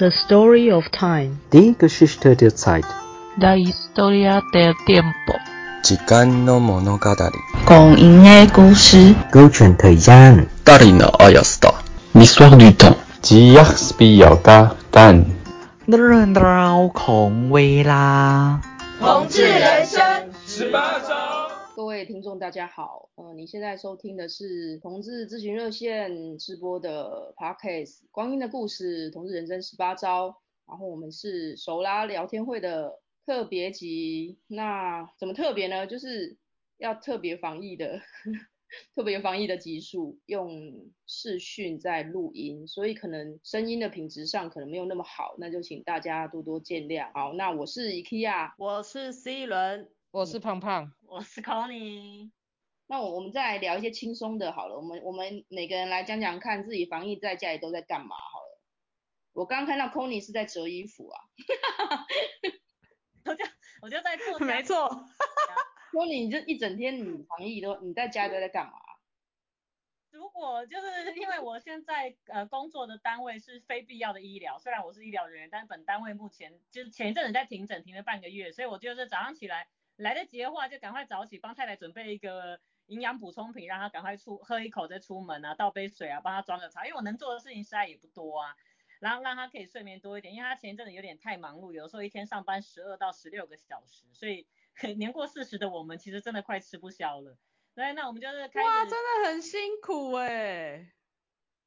The story of time. Die Geschichte der Zeit. La historia del tiempo. 时间の物语。讲因的故事。勾选 thời gian. Darina Ayasta. L'histoire du temps. 吉亚斯比亚嘎蛋。日绕空位啦。同志人生十八招。各位听众，大家好。呃，你现在收听的是同志咨询热线直播的 Podcast《光阴的故事》，同志人生十八招。然后我们是手拉聊天会的特别集。那怎么特别呢？就是要特别防疫的，特别防疫的集数，用视讯在录音，所以可能声音的品质上可能没有那么好，那就请大家多多见谅。好，那我是 IKEA，我是 C 轮。我是胖胖，我是 Conny。那我我们再来聊一些轻松的，好了，我们我们每个人来讲讲看自己防疫在家里都在干嘛，好了。我刚刚看到 Conny 是在折衣服啊，我就我就在做，没错。Conny 你这一整天你防疫都你在家里都在干嘛？如果就是因为我现在呃工作的单位是非必要的医疗，虽然我是医疗人员，但本单位目前就是前一阵子在停诊，停了半个月，所以我就是早上起来。来得及的话，就赶快早起，帮太太准备一个营养补充品，让她赶快出喝一口再出门啊，倒杯水啊，帮她装个茶，因为我能做的事情实在也不多啊，然后让她可以睡眠多一点，因为她前一阵子有点太忙碌，有时候一天上班十二到十六个小时，所以 年过四十的我们其实真的快吃不消了。对，那我们就是开始。哇，真的很辛苦哎、欸，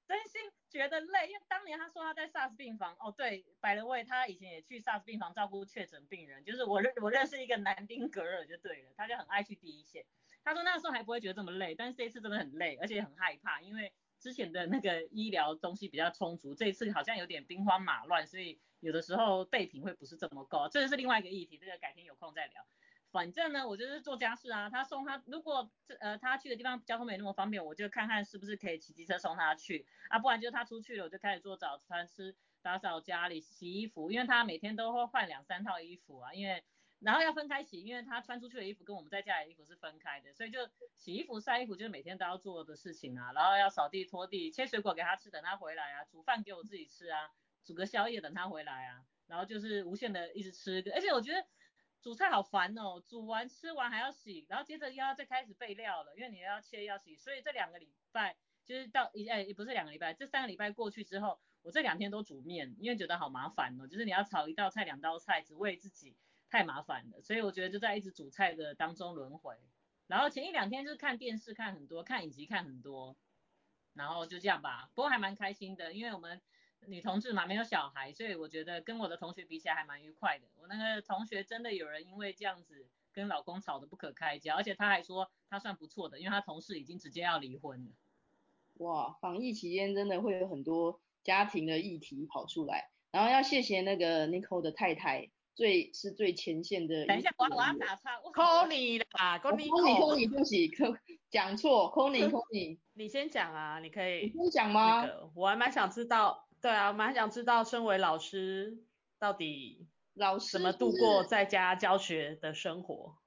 真心。觉得累，因为当年他说他在 SARS 病房，哦对，by the way，他以前也去 SARS 病房照顾确诊病人，就是我认我认识一个南丁格尔就对了，他就很爱去第一线。他说那时候还不会觉得这么累，但是这次真的很累，而且很害怕，因为之前的那个医疗东西比较充足，这一次好像有点兵荒马乱，所以有的时候备品会不是这么够，这个是另外一个议题，这个改天有空再聊。反正呢，我就是做家事啊。他送他，如果这呃他去的地方交通没那么方便，我就看看是不是可以骑机车送他去啊。不然就是他出去了，我就开始做早餐吃，打扫家里，洗衣服，因为他每天都会换两三套衣服啊。因为然后要分开洗，因为他穿出去的衣服跟我们在家里的衣服是分开的，所以就洗衣服、晒衣服就是每天都要做的事情啊。然后要扫地、拖地、切水果给他吃，等他回来啊。煮饭给我自己吃啊，煮个宵夜等他回来啊。然后就是无限的一直吃，而且我觉得。煮菜好烦哦，煮完吃完还要洗，然后接着又要再开始备料了，因为你要切要洗，所以这两个礼拜就是到一哎也不是两个礼拜，这三个礼拜过去之后，我这两天都煮面，因为觉得好麻烦哦，就是你要炒一道菜两道菜只为自己太麻烦了，所以我觉得就在一直煮菜的当中轮回，然后前一两天就是看电视看很多，看影集看很多，然后就这样吧，不过还蛮开心的，因为我们。女同志嘛，没有小孩，所以我觉得跟我的同学比起来还蛮愉快的。我那个同学真的有人因为这样子跟老公吵得不可开交，而且他还说他算不错的，因为他同事已经直接要离婚了。哇，防疫期间真的会有很多家庭的议题跑出来，然后要谢谢那个 Nicole 的太太，最是最前线的。等一下，我我要打岔 call 你啦，call 你 call 你对不起，讲错，call 你 call 你 你先讲啊，你可以。你先讲吗？那个，我还蛮想知道。对啊，我蛮想知道，身为老师到底老师怎么度过在家教学的生活？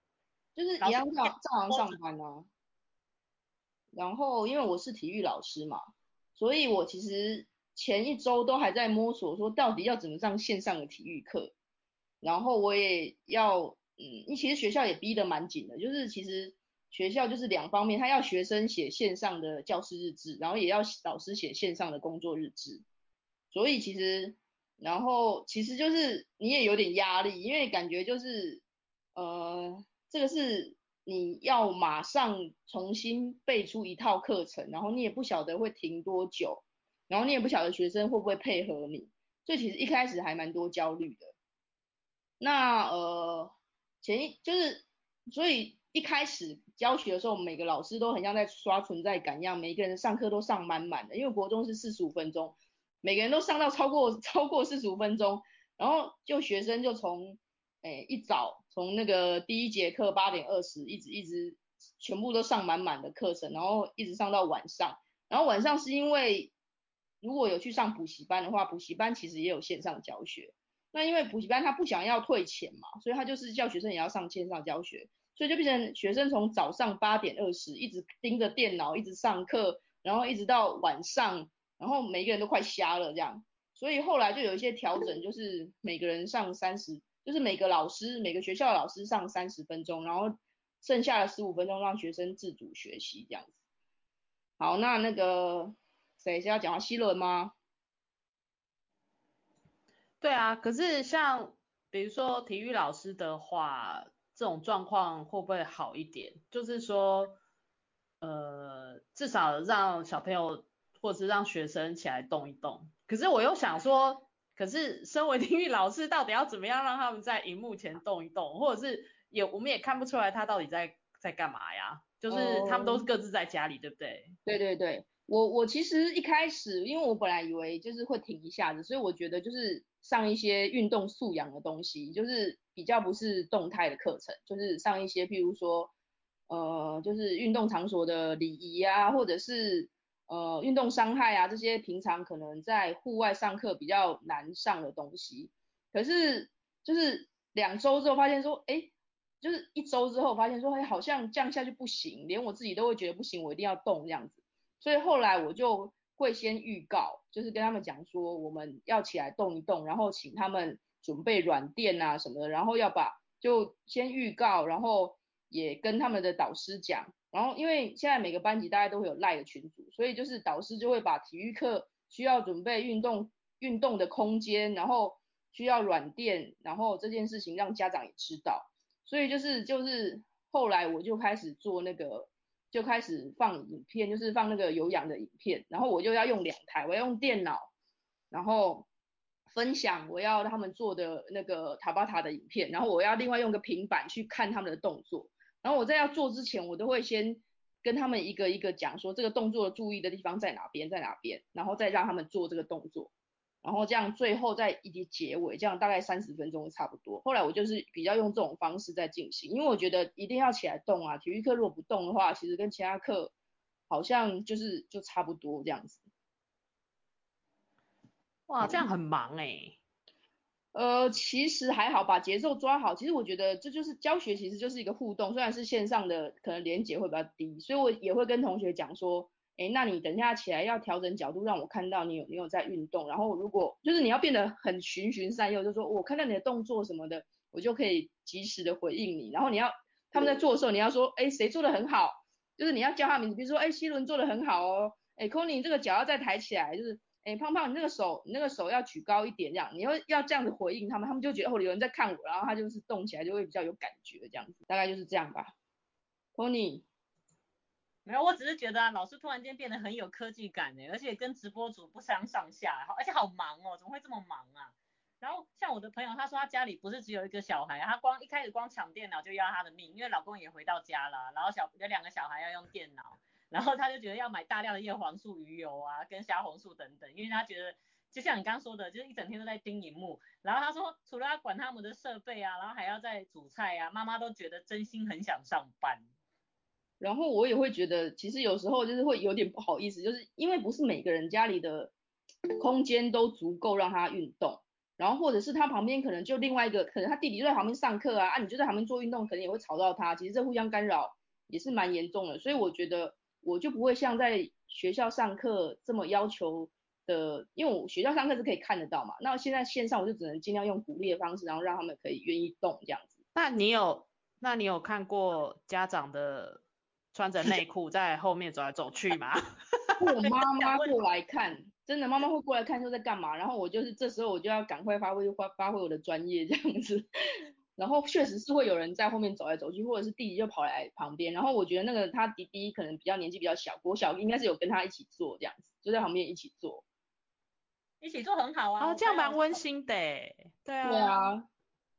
就是一样照照常上班啊。然后因为我是体育老师嘛，所以我其实前一周都还在摸索，说到底要怎么上线上的体育课。然后我也要，嗯，其实学校也逼得蛮紧的，就是其实学校就是两方面，他要学生写线上的教师日志，然后也要老师写线上的工作日志。所以其实，然后其实就是你也有点压力，因为感觉就是，呃，这个是你要马上重新背出一套课程，然后你也不晓得会停多久，然后你也不晓得学生会不会配合你，所以其实一开始还蛮多焦虑的。那呃，前一就是，所以一开始教学的时候，每个老师都很像在刷存在感一样，每一个人上课都上满满的，因为国中是四十五分钟。每个人都上到超过超过四十五分钟，然后就学生就从诶一早从那个第一节课八点二十一直一直全部都上满满的课程，然后一直上到晚上，然后晚上是因为如果有去上补习班的话，补习班其实也有线上教学，那因为补习班他不想要退钱嘛，所以他就是叫学生也要上线上教学，所以就变成学生从早上八点二十一直盯着电脑一直上课，然后一直到晚上。然后每个人都快瞎了这样，所以后来就有一些调整，就是每个人上三十，就是每个老师每个学校的老师上三十分钟，然后剩下的十五分钟让学生自主学习这样子。好，那那个谁是要讲话？希伦吗？对啊，可是像比如说体育老师的话，这种状况会不会好一点？就是说，呃，至少让小朋友或者是让学生起来动一动。可是我又想说，可是身为体育老师，到底要怎么样让他们在荧幕前动一动？或者是也我们也看不出来他到底在在干嘛呀？就是他们都是各自在家里，oh, 对不对？对对对，我我其实一开始，因为我本来以为就是会停一下子，所以我觉得就是上一些运动素养的东西，就是比较不是动态的课程，就是上一些譬如说，呃，就是运动场所的礼仪啊，或者是呃运动伤害啊这些平常可能在户外上课比较难上的东西，可是就是两周之后发现说，哎。就是一周之后发现说，哎，好像降下去不行，连我自己都会觉得不行，我一定要动这样子。所以后来我就会先预告，就是跟他们讲说，我们要起来动一动，然后请他们准备软垫啊什么的，然后要把就先预告，然后也跟他们的导师讲。然后因为现在每个班级大家都会有赖的群组，所以就是导师就会把体育课需要准备运动运动的空间，然后需要软垫，然后这件事情让家长也知道。所以就是就是后来我就开始做那个，就开始放影片，就是放那个有氧的影片，然后我就要用两台，我要用电脑，然后分享我要他们做的那个塔巴塔的影片，然后我要另外用个平板去看他们的动作，然后我在要做之前，我都会先跟他们一个一个讲说这个动作注意的地方在哪边，在哪边，然后再让他们做这个动作。然后这样最后再一起结尾，这样大概三十分钟差不多。后来我就是比较用这种方式在进行，因为我觉得一定要起来动啊。体育课如果不动的话，其实跟其他课好像就是就差不多这样子。哇，这样很忙哎、欸。呃，其实还好，把节奏抓好。其实我觉得这就是教学，其实就是一个互动。虽然是线上的，可能连结会比较低，所以我也会跟同学讲说。哎，那你等下起来要调整角度，让我看到你有你有在运动。然后如果就是你要变得很循循善诱，就是说我看到你的动作什么的，我就可以及时的回应你。然后你要他们在做的时候，你要说，哎，谁做的很好？就是你要叫他名字，比如说，哎，希伦做的很好哦。哎，Conny 这个脚要再抬起来，就是，哎，胖胖你那个手，你那个手要举高一点，这样，你要要这样子回应他们，他们就觉得哦，有人在看我，然后他就是动起来就会比较有感觉，这样子，大概就是这样吧 Tony，。没有，我只是觉得啊，老师突然间变得很有科技感呢，而且跟直播主不相上下，而且好忙哦，怎么会这么忙啊？然后像我的朋友，他说他家里不是只有一个小孩，他光一开始光抢电脑就要他的命，因为老公也回到家了，然后小有两个小孩要用电脑，然后他就觉得要买大量的叶黄素鱼油啊，跟虾红素等等，因为他觉得就像你刚刚说的，就是一整天都在盯荧幕，然后他说除了要管他们的设备啊，然后还要在煮菜啊，妈妈都觉得真心很想上班。然后我也会觉得，其实有时候就是会有点不好意思，就是因为不是每个人家里的空间都足够让他运动，然后或者是他旁边可能就另外一个，可能他弟弟就在旁边上课啊，啊你就在旁边做运动，可能也会吵到他，其实这互相干扰也是蛮严重的，所以我觉得我就不会像在学校上课这么要求的，因为我学校上课是可以看得到嘛，那现在线上我就只能尽量用鼓励的方式，然后让他们可以愿意动这样子。那你有，那你有看过家长的？穿着内裤在后面走来走去吗？我妈 妈过来看，真的妈妈会过来看说在干嘛，然后我就是这时候我就要赶快发挥发发挥我的专业这样子，然后确实是会有人在后面走来走去，或者是弟弟就跑来旁边，然后我觉得那个他弟弟可能比较年纪比较小，国小应该是有跟他一起做这样子，就在旁边一起做，一起做很好啊，哦，这样蛮温馨的，对啊，对啊，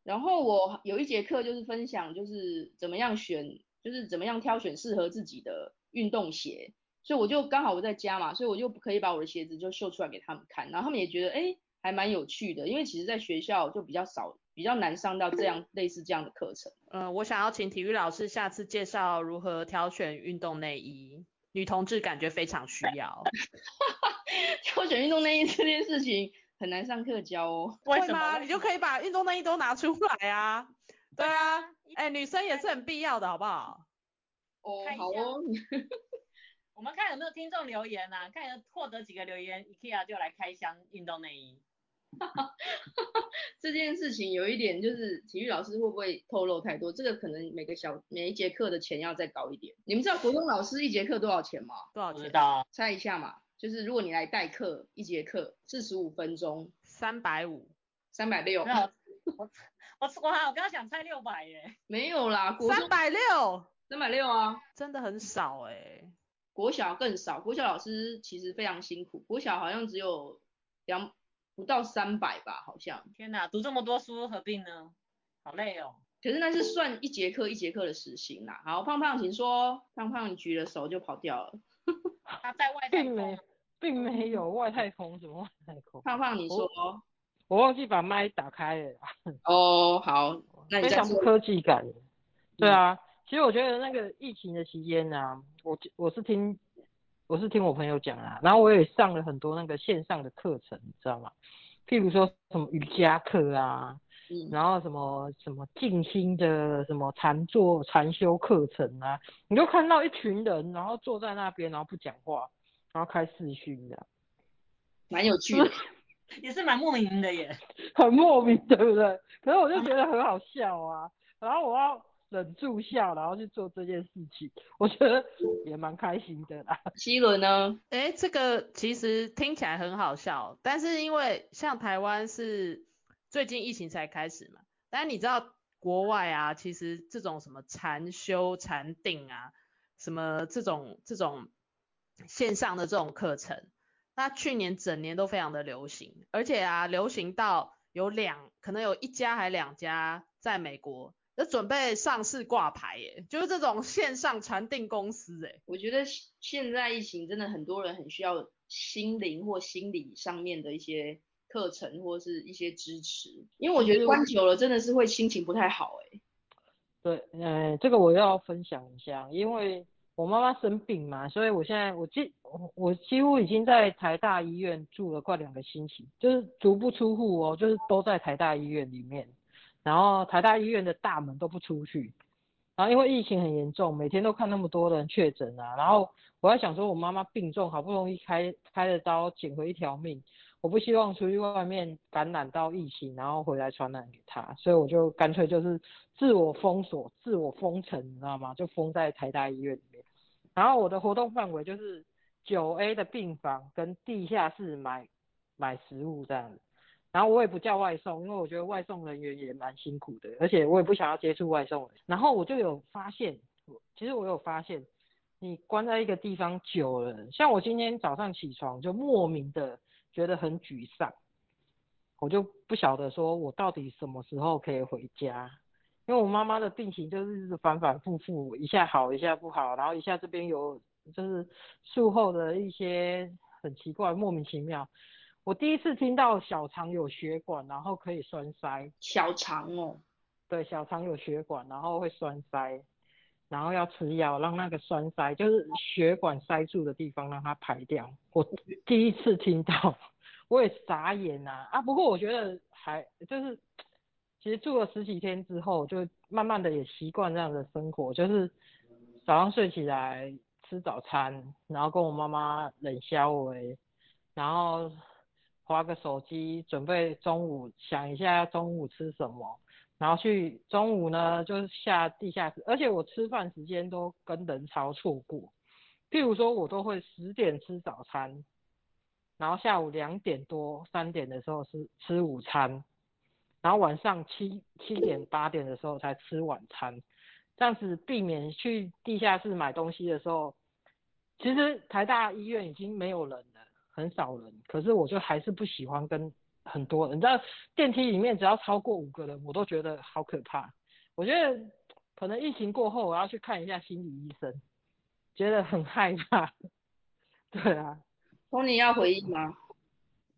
然后我有一节课就是分享就是怎么样选。就是怎么样挑选适合自己的运动鞋，所以我就刚好我在家嘛，所以我就可以把我的鞋子就秀出来给他们看，然后他们也觉得哎还蛮有趣的，因为其实在学校就比较少，比较难上到这样类似这样的课程。嗯，我想要请体育老师下次介绍如何挑选运动内衣，女同志感觉非常需要。挑选运动内衣这件事情很难上课教哦。为什么？你就可以把运动内衣都拿出来啊。对啊，哎、欸，女生也是很必要的，好不好？哦，好哦。我们看有没有听众留言啊？看有获得几个留言，IKEA 就来开箱运动内衣。这件事情有一点就是体育老师会不会透露太多？这个可能每个小每一节课的钱要再高一点。你们知道国中老师一节课多少钱吗？多少钱？知道。猜一下嘛，就是如果你来代课一节课四十五分钟，三百五，三百六。我我我刚刚想猜六百耶。没有啦，三百六，三百六啊，真的很少哎、欸。国小更少，国小老师其实非常辛苦，国小好像只有两不到三百吧，好像。天哪，读这么多书何必呢？好累哦。可是那是算一节课一节课的时薪啦。好，胖胖请说，胖胖你举了手就跑掉了。他在外太空。并没，并没有外太空，什么外太空？胖胖你说。我忘记把麦打开了。哦，好，那你非常不科技感。对啊，其实我觉得那个疫情的期间呢、啊，我我是听我是听我朋友讲啊，然后我也上了很多那个线上的课程，你知道吗？譬如说什么瑜伽课啊，嗯、然后什么什么静心的什么禅坐禅修课程啊，你就看到一群人，然后坐在那边，然后不讲话，然后开视讯的，蛮有趣的。也是蛮莫名的耶，很莫名，对不对？可是我就觉得很好笑啊，然后我要忍住笑，然后去做这件事情，我觉得也蛮开心的啦。希伦呢？哎，这个其实听起来很好笑，但是因为像台湾是最近疫情才开始嘛，但你知道国外啊，其实这种什么禅修、禅定啊，什么这种这种线上的这种课程。那去年整年都非常的流行，而且啊，流行到有两，可能有一家还两家在美国，就准备上市挂牌耶，就是这种线上传定公司哎。我觉得现在疫情真的很多人很需要心灵或心理上面的一些课程或是一些支持，因为我觉得关久了真的是会心情不太好哎。对，呃，这个我要分享一下，因为。我妈妈生病嘛，所以我现在我几我几乎已经在台大医院住了快两个星期，就是足不出户哦，就是都在台大医院里面，然后台大医院的大门都不出去，然后因为疫情很严重，每天都看那么多人确诊啊，然后我在想说，我妈妈病重，好不容易开开了刀捡回一条命，我不希望出去外面感染到疫情，然后回来传染给她，所以我就干脆就是自我封锁、自我封城，你知道吗？就封在台大医院里面。然后我的活动范围就是九 A 的病房跟地下室买买食物这样子，然后我也不叫外送，因为我觉得外送人员也蛮辛苦的，而且我也不想要接触外送人。然后我就有发现，其实我有发现，你关在一个地方久了，像我今天早上起床就莫名的觉得很沮丧，我就不晓得说我到底什么时候可以回家。因为我妈妈的病情就是反反复复，一下好一下不好，然后一下这边有就是术后的一些很奇怪莫名其妙。我第一次听到小肠有血管，然后可以栓塞。小肠哦。对，小肠有血管，然后会栓塞，然后要吃药让那个栓塞，就是血管塞住的地方让它排掉。我第一次听到，我也傻眼呐啊，啊！不过我觉得还就是。其实住了十几天之后，就慢慢的也习惯这样的生活，就是早上睡起来吃早餐，然后跟我妈妈冷消微，然后划个手机，准备中午想一下中午吃什么，然后去中午呢就是下地下室，而且我吃饭时间都跟人潮错过，譬如说我都会十点吃早餐，然后下午两点多三点的时候是吃午餐。然后晚上七七点八点的时候才吃晚餐，这样子避免去地下室买东西的时候，其实台大医院已经没有人了，很少人，可是我就还是不喜欢跟很多人，你知道电梯里面只要超过五个人，我都觉得好可怕。我觉得可能疫情过后我要去看一下心理医生，觉得很害怕。对啊，托尼要回应吗？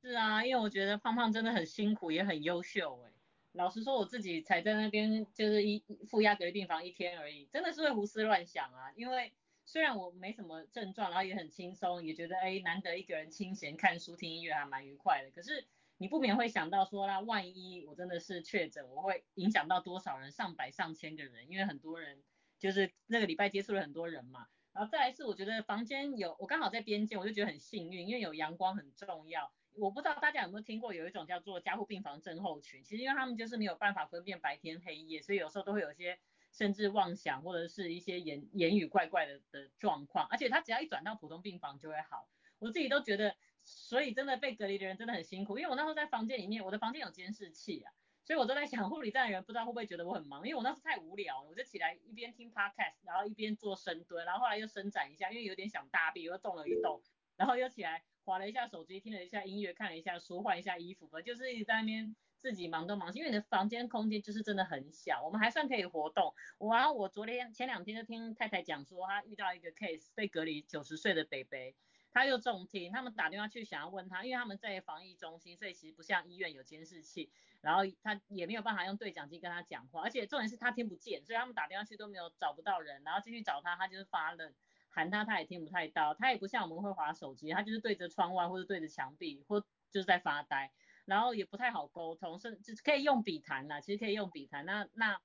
是啊，因为我觉得胖胖真的很辛苦，也很优秀哎。老实说，我自己才在那边就是一负压隔离病房一天而已，真的是会胡思乱想啊。因为虽然我没什么症状，然后也很轻松，也觉得哎，难得一个人清闲看书听音乐还蛮愉快的。可是你不免会想到说，那万一我真的是确诊，我会影响到多少人？上百上千个人，因为很多人就是那个礼拜接触了很多人嘛。然后再来是我觉得房间有我刚好在边间，我就觉得很幸运，因为有阳光很重要。我不知道大家有没有听过，有一种叫做加护病房症候群，其实因为他们就是没有办法分辨白天黑夜，所以有时候都会有些甚至妄想或者是一些言言语怪怪的的状况，而且他只要一转到普通病房就会好。我自己都觉得，所以真的被隔离的人真的很辛苦，因为我那时候在房间里面，我的房间有监视器啊，所以我都在想护理站的人不知道会不会觉得我很忙，因为我那时候太无聊了，我就起来一边听 podcast，然后一边做深蹲，然后后来又伸展一下，因为有点想大便，又动了一动，然后又起来滑了一下手机，听了一下音乐，看了一下书，换一下衣服，就是一直在那边自己忙东忙西，因为你的房间空间就是真的很小，我们还算可以活动。我然后我昨天前两天就听太太讲说，她遇到一个 case 被隔离九十岁的北北。他又重听，他们打电话去想要问他，因为他们在防疫中心，所以其实不像医院有监视器，然后他也没有办法用对讲机跟他讲话，而且重点是他听不见，所以他们打电话去都没有找不到人，然后进去找他，他就是发愣，喊他他也听不太到，他也不像我们会划手机，他就是对着窗外或者对着墙壁或就是在发呆，然后也不太好沟通，甚至可以用笔谈啦，其实可以用笔谈，那那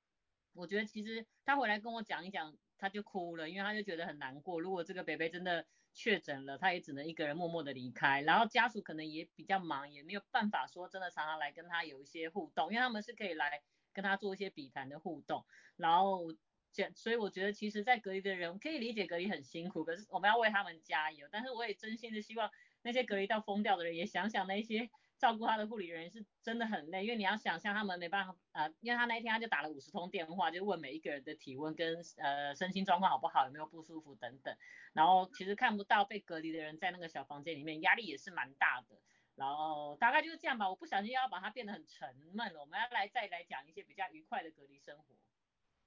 我觉得其实他回来跟我讲一讲，他就哭了，因为他就觉得很难过，如果这个北北真的。确诊了，他也只能一个人默默的离开，然后家属可能也比较忙，也没有办法说真的常常来跟他有一些互动，因为他们是可以来跟他做一些笔谈的互动，然后这所以我觉得其实，在隔离的人可以理解隔离很辛苦，可是我们要为他们加油，但是我也真心的希望那些隔离到疯掉的人也想想那些。照顾他的护理人员是真的很累，因为你要想象他们没办法，呃，因为他那一天他就打了五十通电话，就问每一个人的体温跟呃身心状况好不好，有没有不舒服等等，然后其实看不到被隔离的人在那个小房间里面，压力也是蛮大的，然后大概就是这样吧，我不小心要把它变得很沉闷了，我们要来再来讲一些比较愉快的隔离生活。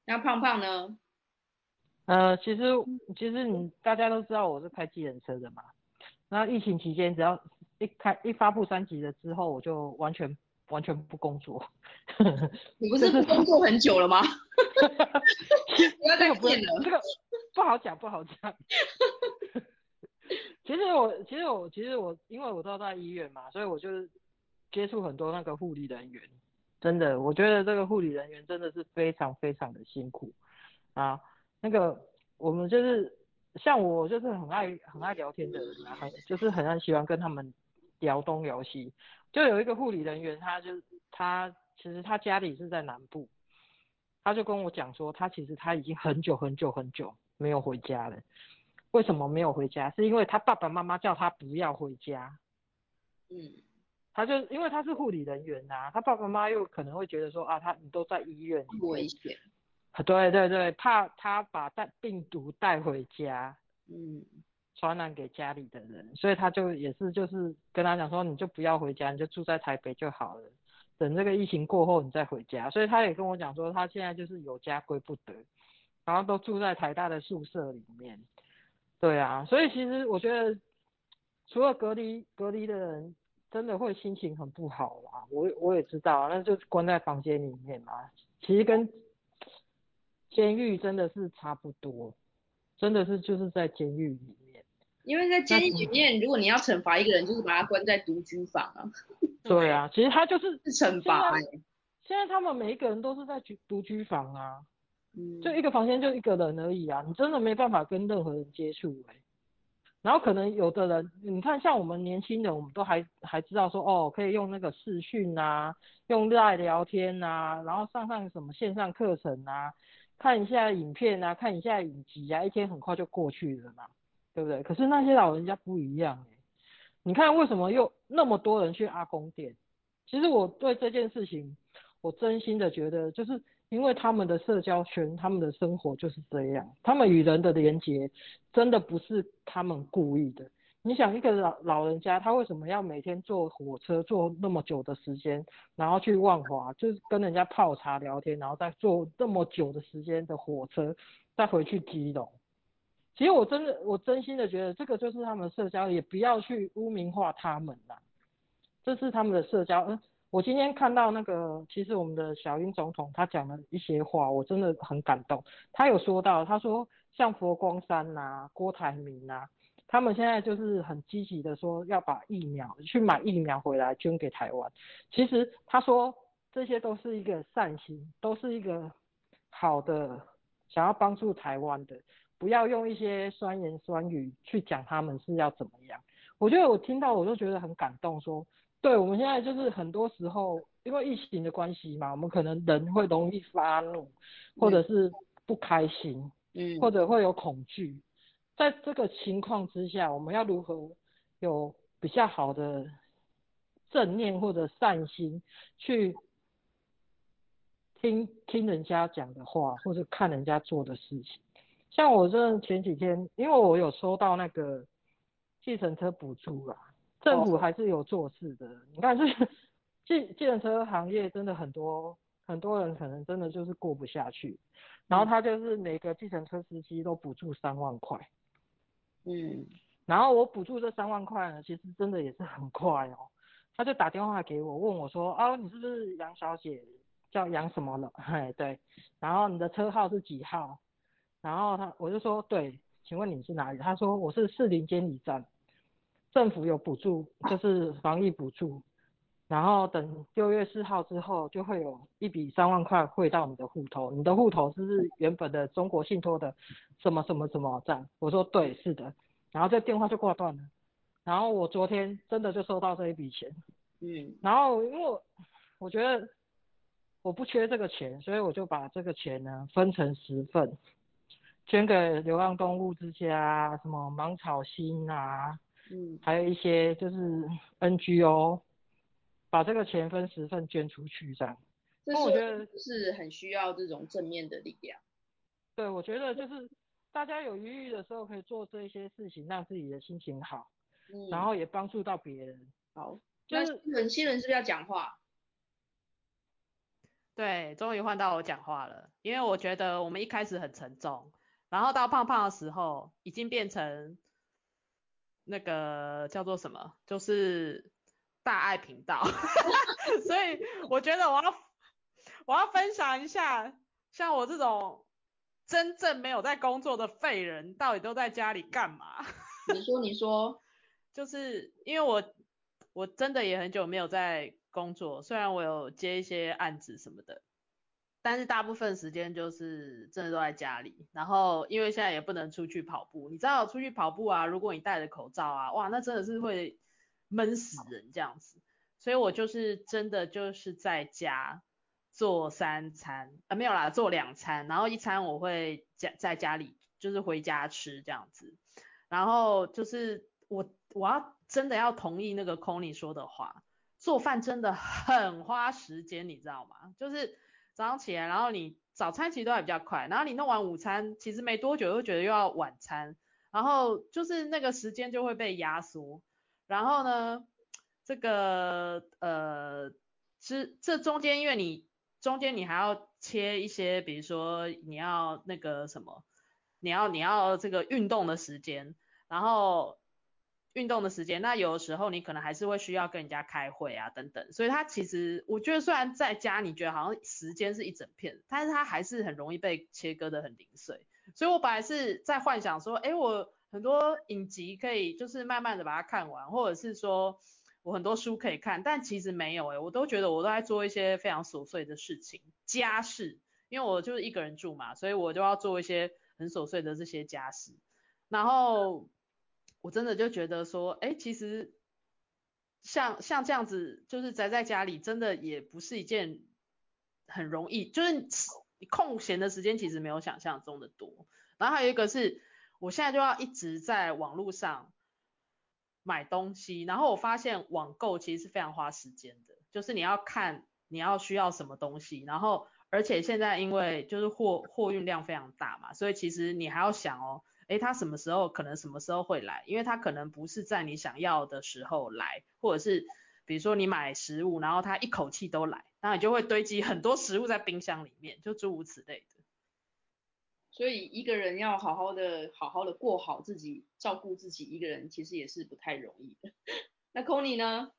那胖胖呢？呃，其实其实你大家都知道我是开计程车的嘛，那疫情期间只要。一开一发布三级了之后，我就完全完全不工作。你不是不工作很久了吗？不要再骗了，这个不好讲，不好讲。其实我其实我其实我因为我都在医院嘛，所以我就接触很多那个护理人员。真的，我觉得这个护理人员真的是非常非常的辛苦啊。那个我们就是像我就是很爱很爱聊天的人啊，很就是很爱喜欢跟他们。聊东聊西，就有一个护理人员，他就他其实他家里是在南部，他就跟我讲说，他其实他已经很久很久很久没有回家了。为什么没有回家？是因为他爸爸妈妈叫他不要回家。嗯，他就因为他是护理人员呐、啊，他爸爸妈妈又可能会觉得说啊，他你都在医院，危险。对对对，怕他把带病毒带回家。嗯。传染给家里的人，所以他就也是就是跟他讲说，你就不要回家，你就住在台北就好了。等这个疫情过后，你再回家。所以他也跟我讲说，他现在就是有家归不得，然后都住在台大的宿舍里面。对啊，所以其实我觉得，除了隔离隔离的人，真的会心情很不好啊。我我也知道，那就是关在房间里面嘛。其实跟监狱真的是差不多，真的是就是在监狱里。因为在监狱里面，如果你要惩罚一个人，就是把他关在独居房啊。对啊，其实他就是 是惩罚欸。现在他们每一个人都是在独独居房啊，嗯，就一个房间就一个人而已啊，你真的没办法跟任何人接触欸。然后可能有的人，你看像我们年轻人，我们都还还知道说哦，可以用那个视讯啊，用 LINE 聊天啊，然后上上什么线上课程啊，看一下影片啊，看一下影集啊，一天很快就过去了嘛。对不对？可是那些老人家不一样哎，你看为什么又那么多人去阿公店？其实我对这件事情，我真心的觉得，就是因为他们的社交圈，他们的生活就是这样，他们与人的连结真的不是他们故意的。你想一个老老人家，他为什么要每天坐火车坐那么久的时间，然后去万华，就是跟人家泡茶聊天，然后再坐那么久的时间的火车，再回去基隆？其实我真的，我真心的觉得这个就是他们的社交，也不要去污名化他们啦。这是他们的社交。嗯，我今天看到那个，其实我们的小英总统他讲了一些话，我真的很感动。他有说到，他说像佛光山呐、郭台铭呐、他们现在就是很积极的说要把疫苗去买疫苗回来捐给台湾。其实他说这些都是一个善心，都是一个好的，想要帮助台湾的。不要用一些酸言酸语去讲他们是要怎么样。我觉得我听到我就觉得很感动说，说对我们现在就是很多时候因为疫情的关系嘛，我们可能人会容易发怒，或者是不开心，嗯，或者会有恐惧，在这个情况之下，我们要如何有比较好的正念或者善心去听听人家讲的话，或者看人家做的事情。像我这前几天，因为我有收到那个计程车补助啦，政府还是有做事的。Oh. 你看，这计计程车行业真的很多很多人可能真的就是过不下去，然后他就是每个计程车司机都补助三万块。嗯，然后我补助这三万块呢，其实真的也是很快哦。他就打电话给我，问我说：“啊，你是不是杨小姐？叫杨什么了？嘿，对。然后你的车号是几号？”然后他我就说对，请问你是哪里？他说我是士林监理站，政府有补助，就是防疫补助。然后等六月四号之后，就会有一笔三万块汇到你的户头。你的户头是不是原本的中国信托的什么什么什么站？我说对，是的。然后这电话就挂断了。然后我昨天真的就收到这一笔钱。嗯。然后因为我我觉得我不缺这个钱，所以我就把这个钱呢分成十份。捐给流浪动物之家，什么芒草心啊，嗯，还有一些就是 NGO，把这个钱分十份捐出去，这样。这是我觉得是很需要这种正面的力量。对，我觉得就是大家有余裕的时候可以做这些事情，让自己的心情好，嗯，然后也帮助到别人。好，就是新人，新人是不是要讲话？对，终于换到我讲话了，因为我觉得我们一开始很沉重。然后到胖胖的时候，已经变成那个叫做什么，就是大爱频道。所以我觉得我要我要分享一下，像我这种真正没有在工作的废人，到底都在家里干嘛？你说你说，就是因为我我真的也很久没有在工作，虽然我有接一些案子什么的。但是大部分时间就是真的都在家里，然后因为现在也不能出去跑步，你知道出去跑步啊，如果你戴着口罩啊，哇，那真的是会闷死人这样子，所以我就是真的就是在家做三餐啊，没有啦，做两餐，然后一餐我会家在家里就是回家吃这样子，然后就是我我要真的要同意那个空 o 说的话，做饭真的很花时间，你知道吗？就是。早上起来，然后你早餐其实都还比较快，然后你弄完午餐，其实没多久又觉得又要晚餐，然后就是那个时间就会被压缩。然后呢，这个呃，这这中间因为你中间你还要切一些，比如说你要那个什么，你要你要这个运动的时间，然后。运动的时间，那有的时候你可能还是会需要跟人家开会啊，等等，所以他其实我觉得虽然在家你觉得好像时间是一整片，但是他还是很容易被切割得很零碎。所以我本来是在幻想说，诶，我很多影集可以就是慢慢的把它看完，或者是说我很多书可以看，但其实没有诶，我都觉得我都在做一些非常琐碎的事情，家事，因为我就是一个人住嘛，所以我就要做一些很琐碎的这些家事，然后。我真的就觉得说，哎，其实像像这样子，就是宅在家里，真的也不是一件很容易，就是你空闲的时间其实没有想象中的多。然后还有一个是，我现在就要一直在网络上买东西，然后我发现网购其实是非常花时间的，就是你要看你要需要什么东西，然后而且现在因为就是货货运量非常大嘛，所以其实你还要想哦。诶，他什么时候可能什么时候会来？因为他可能不是在你想要的时候来，或者是比如说你买食物，然后他一口气都来，那你就会堆积很多食物在冰箱里面，就诸如此类的。所以一个人要好好的、好好的过好自己，照顾自己，一个人其实也是不太容易的。那 Connie 呢？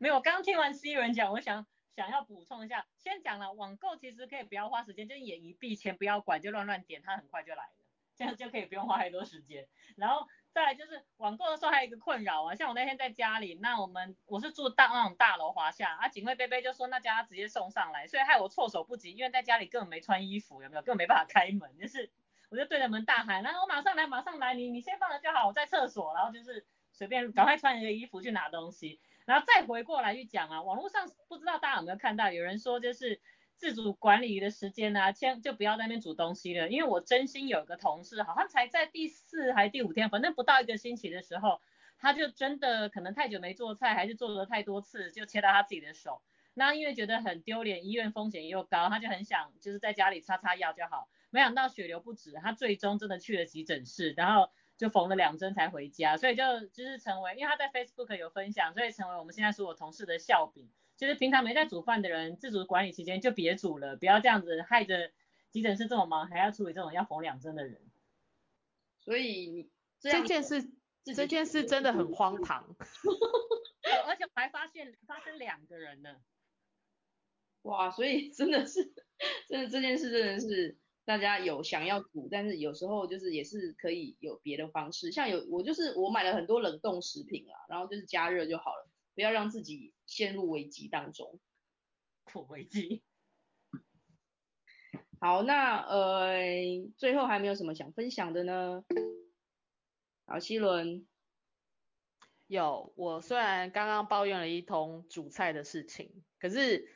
没有，我刚刚听完 C 人讲，我想想要补充一下，先讲了网购其实可以不要花时间，就眼一闭，钱不要管，就乱乱点，它很快就来了。这样就可以不用花太多时间，然后再来就是网购的时候还有一个困扰啊，像我那天在家里，那我们我是住大那种大楼华夏，啊警卫贝贝就说那家直接送上来，所以害我措手不及，因为在家里根本没穿衣服，有没有？根本没办法开门，就是我就对着门大喊，然后我马上来马上来，你你先放了就好，我在厕所，然后就是随便赶快穿一个衣服去拿东西，然后再回过来去讲啊。网络上不知道大家有没有看到，有人说就是自主管理的时间啊，先就不要在那边煮东西了。因为我真心有个同事，好像才在第四还第五天，反正不到一个星期的时候，他就真的可能太久没做菜，还是做了太多次，就切到他自己的手。那因为觉得很丢脸，医院风险又高，他就很想就是在家里擦擦药就好。没想到血流不止，他最终真的去了急诊室，然后就缝了两针才回家。所以就就是成为，因为他在 Facebook 有分享，所以成为我们现在所有同事的笑柄。就是平常没在煮饭的人，自主管理期间就别煮了，不要这样子害着急诊室这么忙，还要处理这种要缝两针的人。所以你这，这件事，这件事真的很荒唐。而且还发现发生两个人呢。哇，所以真的是，真的这件事真的是大家有想要煮，但是有时候就是也是可以有别的方式，像有我就是我买了很多冷冻食品啊，然后就是加热就好了，不要让自己陷入危机当中。破危机。好，那呃最后还没有什么想分享的呢？好，希伦。有，我虽然刚刚抱怨了一通煮菜的事情，可是。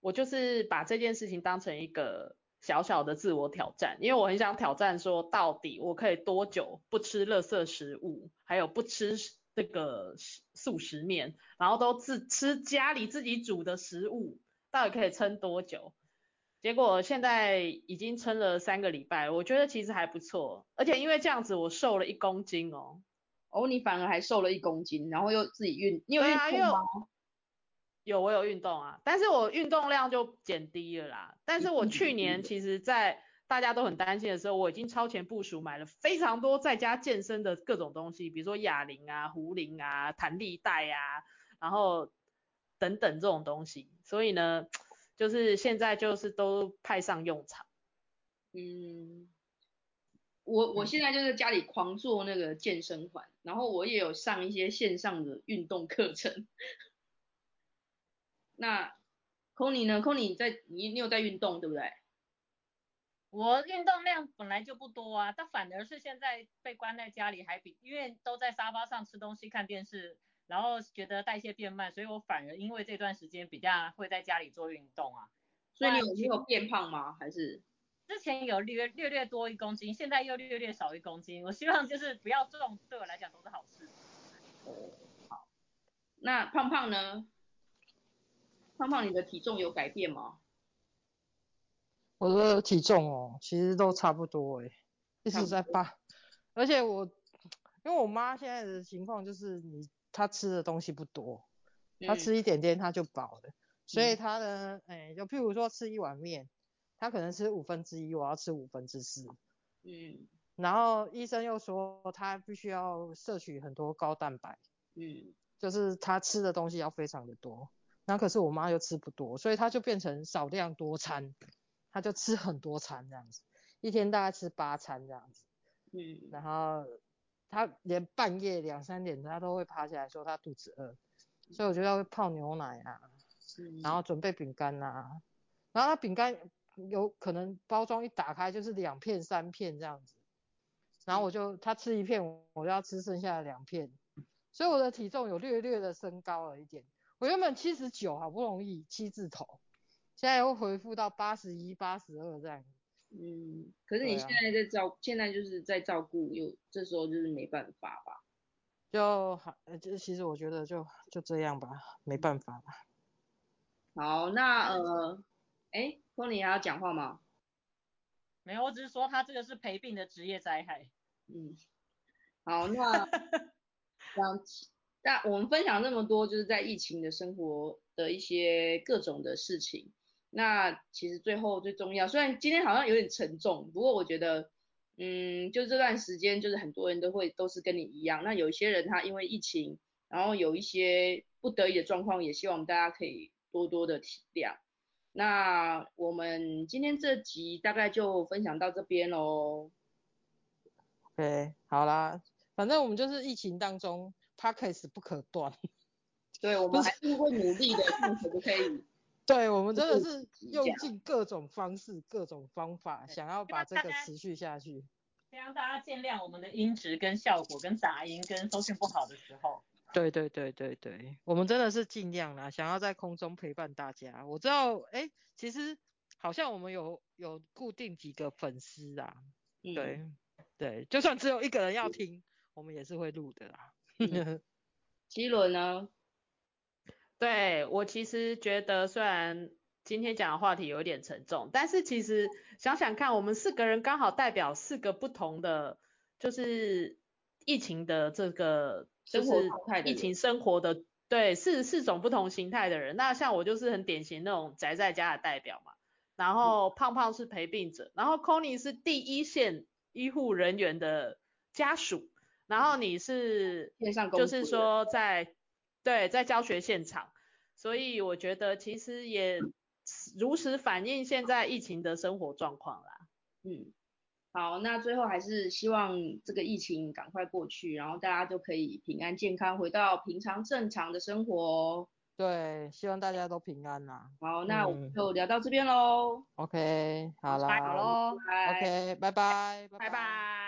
我就是把这件事情当成一个小小的自我挑战，因为我很想挑战说，到底我可以多久不吃垃圾食物，还有不吃这个素食面，然后都自吃家里自己煮的食物，到底可以撑多久？结果现在已经撑了三个礼拜，我觉得其实还不错，而且因为这样子我瘦了一公斤哦。哦，你反而还瘦了一公斤，然后又自己运，你有运动吗？有，我有运动啊，但是我运动量就减低了啦。但是我 去年其实，在大家都很担心的时候，我已经超前部署，买了非常多在家健身的各种东西，比如说哑铃啊、壶铃啊、弹力带啊，然后等等这种东西。所以呢，就是现在就是都派上用场。嗯，我我现在就是家里狂做那个健身环，然后我也有上一些线上的运动课程。那 Conny 呢？Conny 在你你有在运动对不对？我运动量本来就不多啊，但反而是现在被关在家里还比，因为都在沙发上吃东西看电视，然后觉得代谢变慢，所以我反而因为这段时间比较会在家里做运动啊。所以你有你有变胖吗？还是之前有略略略多一公斤，现在又略略少一公斤。我希望就是不要重，对我来讲都是好事。哦，好。那胖胖呢？胖胖，你的体重有改变吗？我的体重哦，其实都差不多诶，一直在八。而且我，因为我妈现在的情况就是你，她吃的东西不多，她吃一点点她就饱了，嗯、所以她呢，哎，就譬如说吃一碗面，她可能吃五分之一，我要吃五分之四。嗯。然后医生又说她必须要摄取很多高蛋白。嗯。就是她吃的东西要非常的多。那可是我妈又吃不多，所以她就变成少量多餐，她就吃很多餐这样子，一天大概吃八餐这样子。嗯，然后他连半夜两三点他都会爬起来说他肚子饿，所以我觉得会泡牛奶啊，然后准备饼干啊，然后他饼干有可能包装一打开就是两片三片这样子，然后我就他吃一片，我就要吃剩下的两片，所以我的体重有略略的升高了一点。我原本七十九，好不容易七字头，现在又回复到八十一、八十二这样。嗯，可是你现在在照，啊、现在就是在照顾，有这时候就是没办法吧？就好，就其实我觉得就就这样吧，没办法吧。好，那呃，哎，托尼还要讲话吗？没有，我只是说他这个是陪病的职业灾害。嗯，好，那 那我们分享那么多，就是在疫情的生活的一些各种的事情。那其实最后最重要，虽然今天好像有点沉重，不过我觉得，嗯，就这段时间，就是很多人都会都是跟你一样。那有一些人他因为疫情，然后有一些不得已的状况，也希望大家可以多多的体谅。那我们今天这集大概就分享到这边喽。对，好啦，反正我们就是疫情当中。Podcast 不可断，对，我们还是会努力的，看可不可以。对，我们真的是用尽各种方式、各种方法，想要把这个持续下去。先让大家见谅我们的音质跟效果跟杂音跟收讯不好的时候。对对对对对，我们真的是尽量啦，想要在空中陪伴大家。我知道，哎，其实好像我们有有固定几个粉丝啊，嗯、对对，就算只有一个人要听，我们也是会录的啦。嗯、七轮呢？对，我其实觉得，虽然今天讲的话题有点沉重，但是其实想想看，我们四个人刚好代表四个不同的，就是疫情的这个。就是疫情生活的，对，四四种不同形态的人。那像我就是很典型那种宅在家的代表嘛。然后胖胖是陪病者，然后 Connie 是第一线医护人员的家属，然后你是就是说在对在教学现场，所以我觉得其实也如实反映现在疫情的生活状况啦。嗯。好，那最后还是希望这个疫情赶快过去，然后大家都可以平安健康回到平常正常的生活。对，希望大家都平安呐。好，那我们就聊到这边喽。OK，好啦，好喽，OK，拜拜，拜拜。